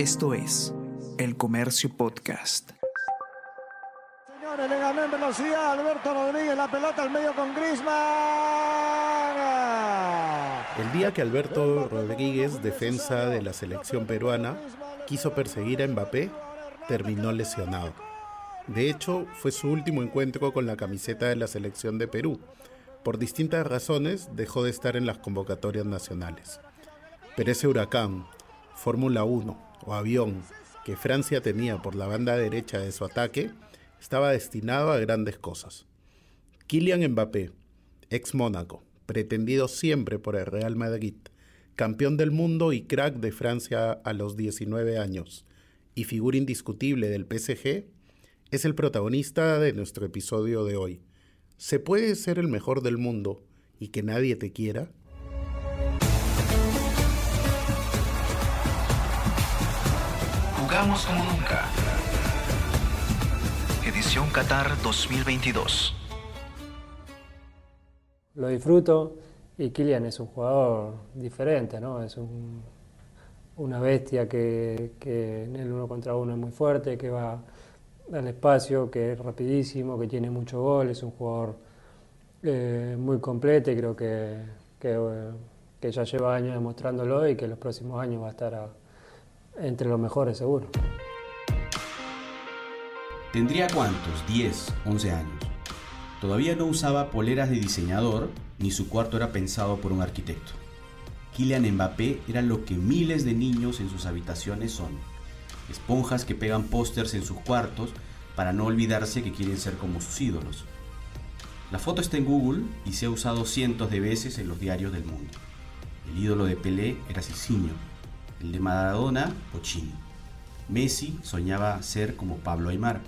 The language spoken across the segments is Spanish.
Esto es El Comercio Podcast. Señores, le ganó en velocidad Alberto Rodríguez la pelota al medio con Griezmann. El día que Alberto Rodríguez, defensa de la selección peruana, quiso perseguir a Mbappé, terminó lesionado. De hecho, fue su último encuentro con la camiseta de la selección de Perú. Por distintas razones dejó de estar en las convocatorias nacionales. Pero ese huracán, Fórmula 1, o avión que Francia tenía por la banda derecha de su ataque estaba destinado a grandes cosas. Kylian Mbappé, ex Mónaco, pretendido siempre por el Real Madrid, campeón del mundo y crack de Francia a los 19 años y figura indiscutible del PSG, es el protagonista de nuestro episodio de hoy. ¿Se puede ser el mejor del mundo y que nadie te quiera? Como nunca. Edición Qatar 2022. Lo disfruto y Kylian es un jugador diferente, ¿no? Es una bestia que, en el uno contra uno es muy fuerte, que va al espacio, que es rapidísimo, que tiene mucho gol, es un jugador eh, muy completo y creo que, que, ya lleva años demostrándolo y que en los próximos años va a estar a, entre los mejores seguro. ¿Tendría cuántos? 10, 11 años. Todavía no usaba poleras de diseñador, ni su cuarto era pensado por un arquitecto. Kylian Mbappé era lo que miles de niños en sus habitaciones son. Esponjas que pegan pósters en sus cuartos para no olvidarse que quieren ser como sus ídolos. La foto está en Google y se ha usado cientos de veces en los diarios del mundo. El ídolo de Pelé era Cicinho, el de Maradona, Pochini. Messi soñaba ser como Pablo Aymar.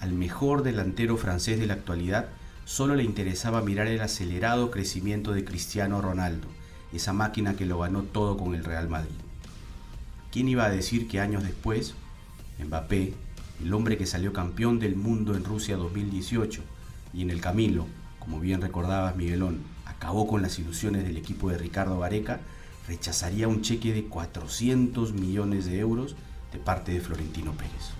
Al mejor delantero francés de la actualidad solo le interesaba mirar el acelerado crecimiento de Cristiano Ronaldo, esa máquina que lo ganó todo con el Real Madrid. ¿Quién iba a decir que años después, Mbappé, el hombre que salió campeón del mundo en Rusia 2018 y en el Camilo, como bien recordabas Miguelón, acabó con las ilusiones del equipo de Ricardo Vareca, rechazaría un cheque de 400 millones de euros de parte de Florentino Pérez.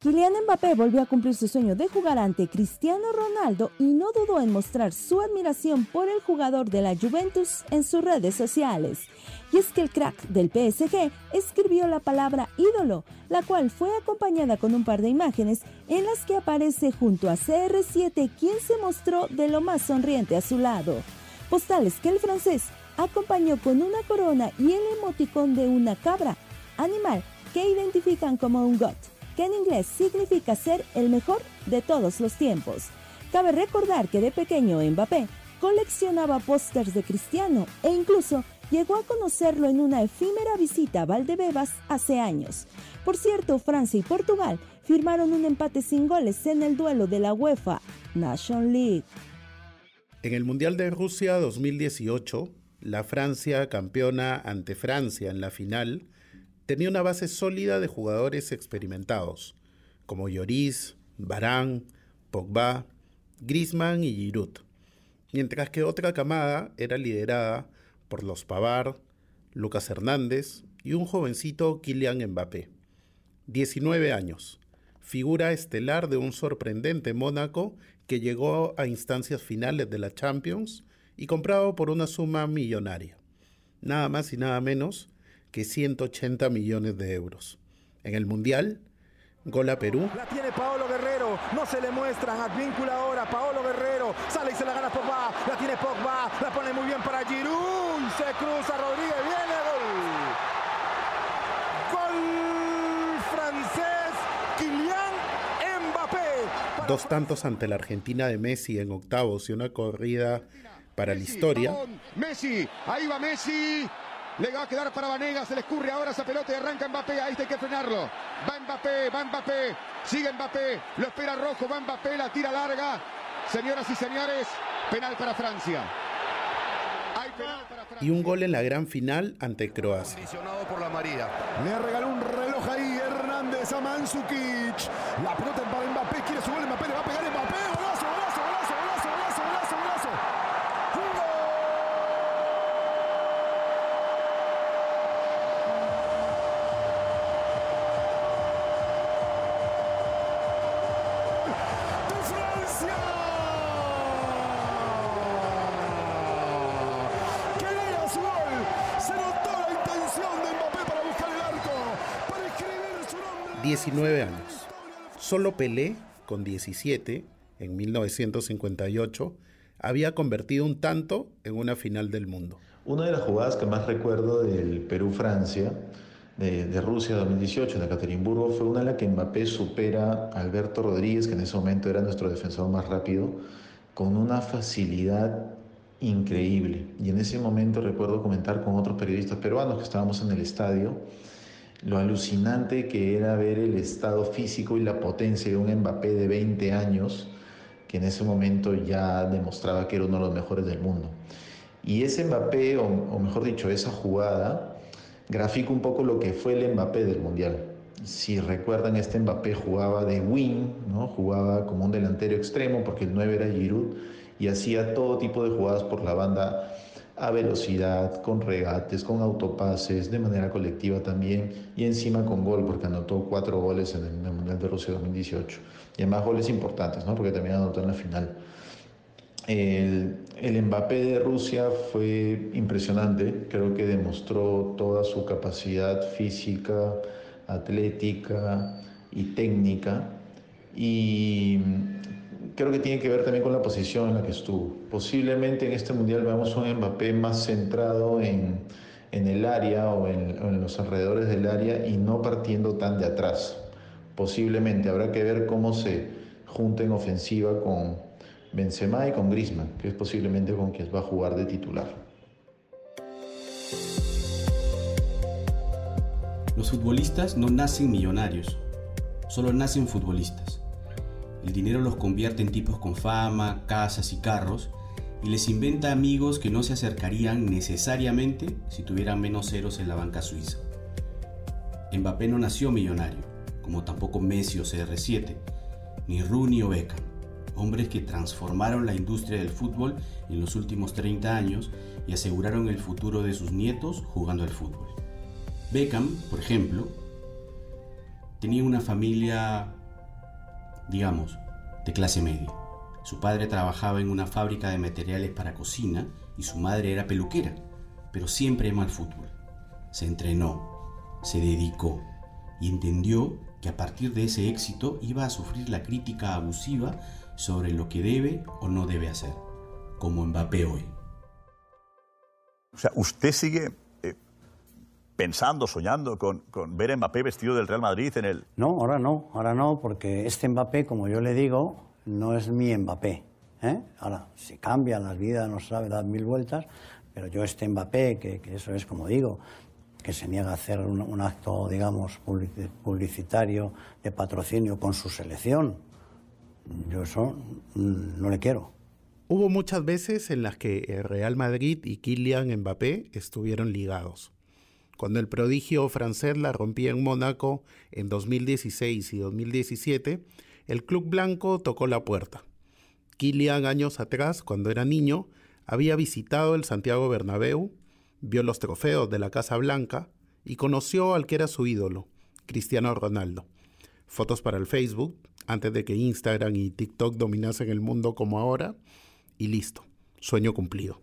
Kylian Mbappé volvió a cumplir su sueño de jugar ante Cristiano Ronaldo y no dudó en mostrar su admiración por el jugador de la Juventus en sus redes sociales. Y es que el crack del PSG escribió la palabra ídolo, la cual fue acompañada con un par de imágenes en las que aparece junto a CR7 quien se mostró de lo más sonriente a su lado postales que el francés acompañó con una corona y el emoticón de una cabra, animal que identifican como un GOT, que en inglés significa ser el mejor de todos los tiempos. Cabe recordar que de pequeño Mbappé coleccionaba pósters de Cristiano e incluso llegó a conocerlo en una efímera visita a Valdebebas hace años. Por cierto, Francia y Portugal firmaron un empate sin goles en el duelo de la UEFA Nation League. En el Mundial de Rusia 2018, la Francia, campeona ante Francia en la final, tenía una base sólida de jugadores experimentados, como Lloris, Barán, Pogba, Griezmann y Giroud, mientras que otra camada era liderada por los Pavard, Lucas Hernández y un jovencito Kylian Mbappé. 19 años, figura estelar de un sorprendente Mónaco que llegó a instancias finales de la Champions y comprado por una suma millonaria, nada más y nada menos que 180 millones de euros. En el Mundial, gol a Perú. La tiene Paolo Guerrero, no se le muestran, Advíncula ahora, Paolo Guerrero, sale y se la gana Pogba, la tiene Pogba, la pone muy bien para Giroud, se cruza Rodríguez, Dos tantos ante la Argentina de Messi en octavos y una corrida para la historia. Messi, ahí va Messi. Le va a quedar para Vanegas, se le escurre ahora esa pelota y arranca Mbappé, ahí hay que frenarlo. Va Mbappé, va Mbappé, sigue Mbappé, lo espera Rojo, va Mbappé, la tira larga. Señoras y señores, penal para Francia. Y un gol en la gran final ante Croacia. por la María. Le regaló un Hernández a Mansukic. La pelota para Mbappé, quiere su gol, Mbappé le va a pegar Mbappé. 19 años. Solo Pelé, con 17, en 1958, había convertido un tanto en una final del mundo. Una de las jugadas que más recuerdo del Perú-Francia, de, Rusia 2018, en Ekaterimburgo, fue una en la que Mbappé supera a Alberto Rodríguez, que en ese momento era nuestro defensor más rápido, con una facilidad increíble. Y en ese momento recuerdo comentar con otros periodistas peruanos que estábamos en el estadio, lo alucinante que era ver el estado físico y la potencia de un Mbappé de 20 años, que en ese momento ya demostraba que era uno de los mejores del mundo. Y ese Mbappé, o, mejor dicho, esa jugada, grafica un poco lo que fue el Mbappé del Mundial. Si recuerdan, este Mbappé jugaba de wing, ¿no? jugaba como un delantero extremo, porque el 9 era Giroud, y hacía todo tipo de jugadas por la banda a velocidad, con regates, con autopases, de manera colectiva también, y encima con gol, porque anotó cuatro goles en el, Mundial de Rusia 2018. Y además goles importantes, ¿no? porque también anotó en la final. El, el, Mbappé de Rusia fue impresionante, creo que demostró toda su capacidad física, atlética y técnica. Y creo que tiene que ver también con la posición en la que estuvo. Posiblemente en este mundial veamos un Mbappé más centrado en, en el área o en, en, los alrededores del área y no partiendo tan de atrás. Posiblemente habrá que ver cómo se junta en ofensiva con Benzema y con Griezmann, que es posiblemente con quien va a jugar de titular. Los futbolistas no nacen millonarios, solo nacen futbolistas. El dinero los convierte en tipos con fama, casas y carros y les inventa amigos que no se acercarían necesariamente si tuvieran menos ceros en la banca suiza. Mbappé no nació millonario, como tampoco Messi o CR7, ni Rooney o Beckham hombres que transformaron la industria del fútbol en los últimos 30 años y aseguraron el futuro de sus nietos jugando al fútbol. Beckham, por ejemplo, tenía una familia, digamos, de clase media. Su padre trabajaba en una fábrica de materiales para cocina y su madre era peluquera, pero siempre amó al fútbol. Se entrenó, se dedicó y entendió que a partir de ese éxito iba a sufrir la crítica abusiva sobre lo que debe o no debe hacer, como Mbappé hoy. O sea, usted sigue pensando, soñando con, con, ver a Mbappé vestido del Real Madrid en el... No, ahora no, ahora no, porque este Mbappé, como yo le digo, no es mi Mbappé. ¿eh? Ahora, si cambia la vida, no sabe, dar mil vueltas, pero yo este Mbappé, que, que eso es como digo, que se niega a hacer un, un acto, digamos, publicitario de patrocinio con su selección, yo eso mm, no le quiero. Hubo muchas veces en las que el Real Madrid y Kylian Mbappé estuvieron ligados. Cuando el prodigio francés la rompía en Mónaco en 2016 y 2017, el club blanco tocó la puerta. Kylian años atrás, cuando era niño, había visitado el Santiago Bernabéu, vio los trofeos de la Casa Blanca y conoció al que era su ídolo, Cristiano Ronaldo. Fotos para el Facebook, antes de que Instagram y TikTok dominasen el mundo como ahora, y listo, sueño cumplido.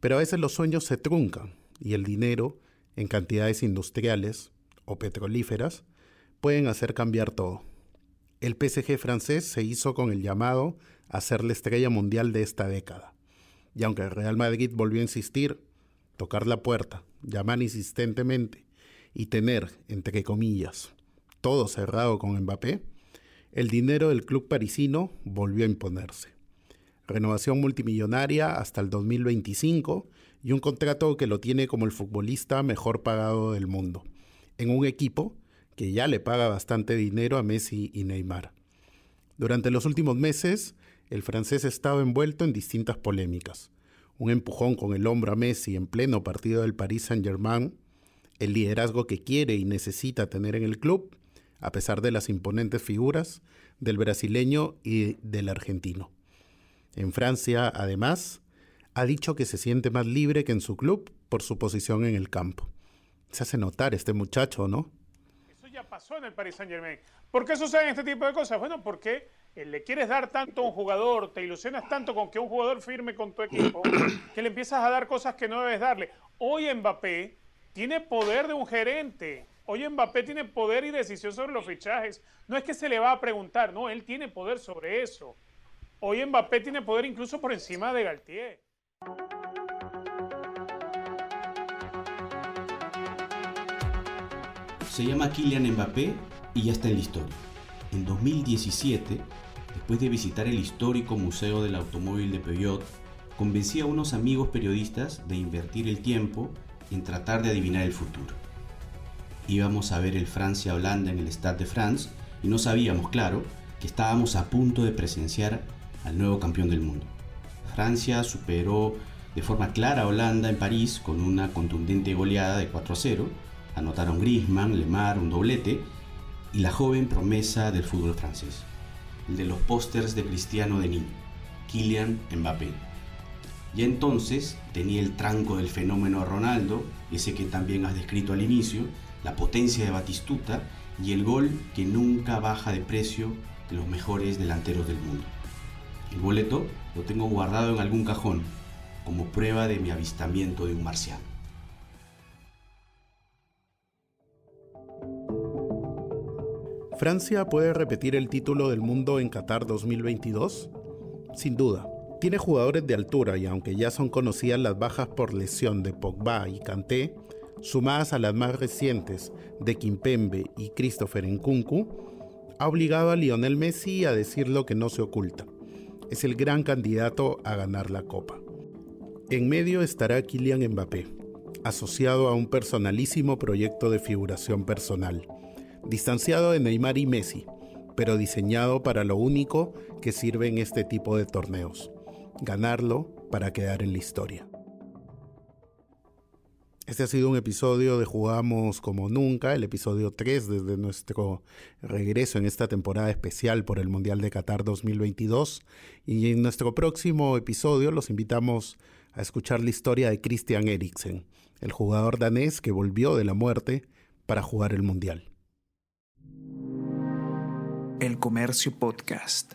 Pero a veces los sueños se truncan y el dinero, en cantidades industriales o petrolíferas, pueden hacer cambiar todo. El PSG francés se hizo con el llamado a ser la estrella mundial de esta década. Y aunque el Real Madrid volvió a insistir, tocar la puerta, llamar insistentemente y tener, entre comillas, todo cerrado con Mbappé, el dinero del club parisino volvió a imponerse. Renovación multimillonaria hasta el 2025 y un contrato que lo tiene como el futbolista mejor pagado del mundo, en un equipo que ya le paga bastante dinero a Messi y Neymar. Durante los últimos meses, el francés estaba envuelto en distintas polémicas. Un empujón con el hombro a Messi en pleno partido del Paris Saint-Germain, el liderazgo que quiere y necesita tener en el club a pesar de las imponentes figuras del brasileño y del argentino. En Francia, además, ha dicho que se siente más libre que en su club por su posición en el campo. Se hace notar este muchacho, ¿no? Eso ya pasó en el Paris Saint Germain. ¿Por qué suceden este tipo de cosas? Bueno, porque eh, le quieres dar tanto a un jugador, te ilusionas tanto con que un jugador firme con tu equipo, que le empiezas a dar cosas que no debes darle. Hoy Mbappé tiene poder de un gerente Hoy Mbappé tiene poder y decisión sobre los fichajes. No es que se le va a preguntar, no, él tiene poder sobre eso. Hoy Mbappé tiene poder incluso por encima de Galtier. Se llama Kylian Mbappé y ya está en la historia. En 2017, después de visitar el histórico Museo del Automóvil de Peugeot, convencí a unos amigos periodistas de invertir el tiempo en tratar de adivinar el futuro. Íbamos a ver el Francia-Holanda en el Stade de France y no sabíamos, claro, que estábamos a punto de presenciar al nuevo campeón del mundo. Francia superó de forma clara a Holanda en París con una contundente goleada de 4 a 0. Anotaron Griezmann, Lemar, un doblete y la joven promesa del fútbol francés, el de los pósters de Cristiano de niño, Kylian Mbappé. Y entonces tenía el tranco del fenómeno Ronaldo, ese que también has descrito al inicio, la potencia de Batistuta y el gol que nunca baja de precio de los mejores delanteros del mundo. El boleto lo tengo guardado en algún cajón, como prueba de mi avistamiento de un marciano. ¿Francia puede repetir el título del mundo en Qatar 2022? Sin duda. Tiene jugadores de altura y aunque ya son conocidas las bajas por lesión de Pogba y Kanté, sumadas a las más recientes de Kimpembe y Christopher Nkunku, ha obligado a Lionel Messi a decir lo que no se oculta. Es el gran candidato a ganar la Copa. En medio estará Kylian Mbappé, asociado a un personalísimo proyecto de figuración personal, distanciado de Neymar y Messi, pero diseñado para lo único que sirve en este tipo de torneos, ganarlo para quedar en la historia. Este ha sido un episodio de Jugamos como nunca, el episodio 3 desde nuestro regreso en esta temporada especial por el Mundial de Qatar 2022. Y en nuestro próximo episodio los invitamos a escuchar la historia de Christian Eriksen, el jugador danés que volvió de la muerte para jugar el Mundial. El Comercio Podcast.